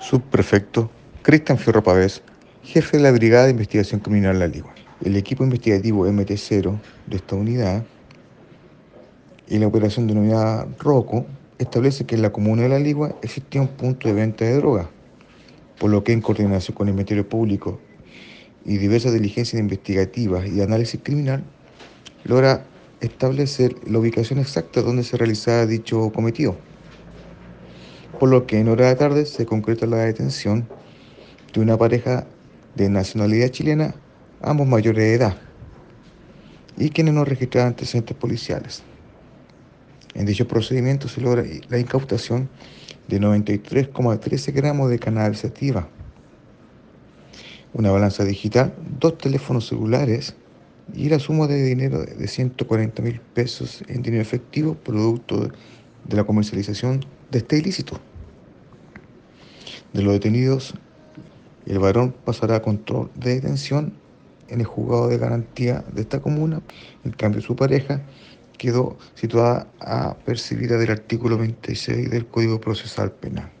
Subprefecto Cristian Fierro Pavés, jefe de la Brigada de Investigación Criminal La Ligua. El equipo investigativo MT0 de esta unidad y la operación denominada ROCO establece que en la comuna de La Ligua existía un punto de venta de droga, por lo que en coordinación con el Ministerio Público y diversas diligencias investigativas y análisis criminal, logra establecer la ubicación exacta donde se realizaba dicho cometido por lo que en hora de tarde se concreta la detención de una pareja de nacionalidad chilena, ambos mayores de edad, y quienes no registraban antecedentes policiales. En dicho procedimiento se logra la incautación de 93,13 gramos de cannabis sativa, una balanza digital, dos teléfonos celulares y la suma de dinero de 140 mil pesos en dinero efectivo, producto de la comercialización de este ilícito. De los detenidos, el varón pasará a control de detención en el juzgado de garantía de esta comuna. En cambio, su pareja quedó situada a percibida del artículo 26 del Código Procesal Penal.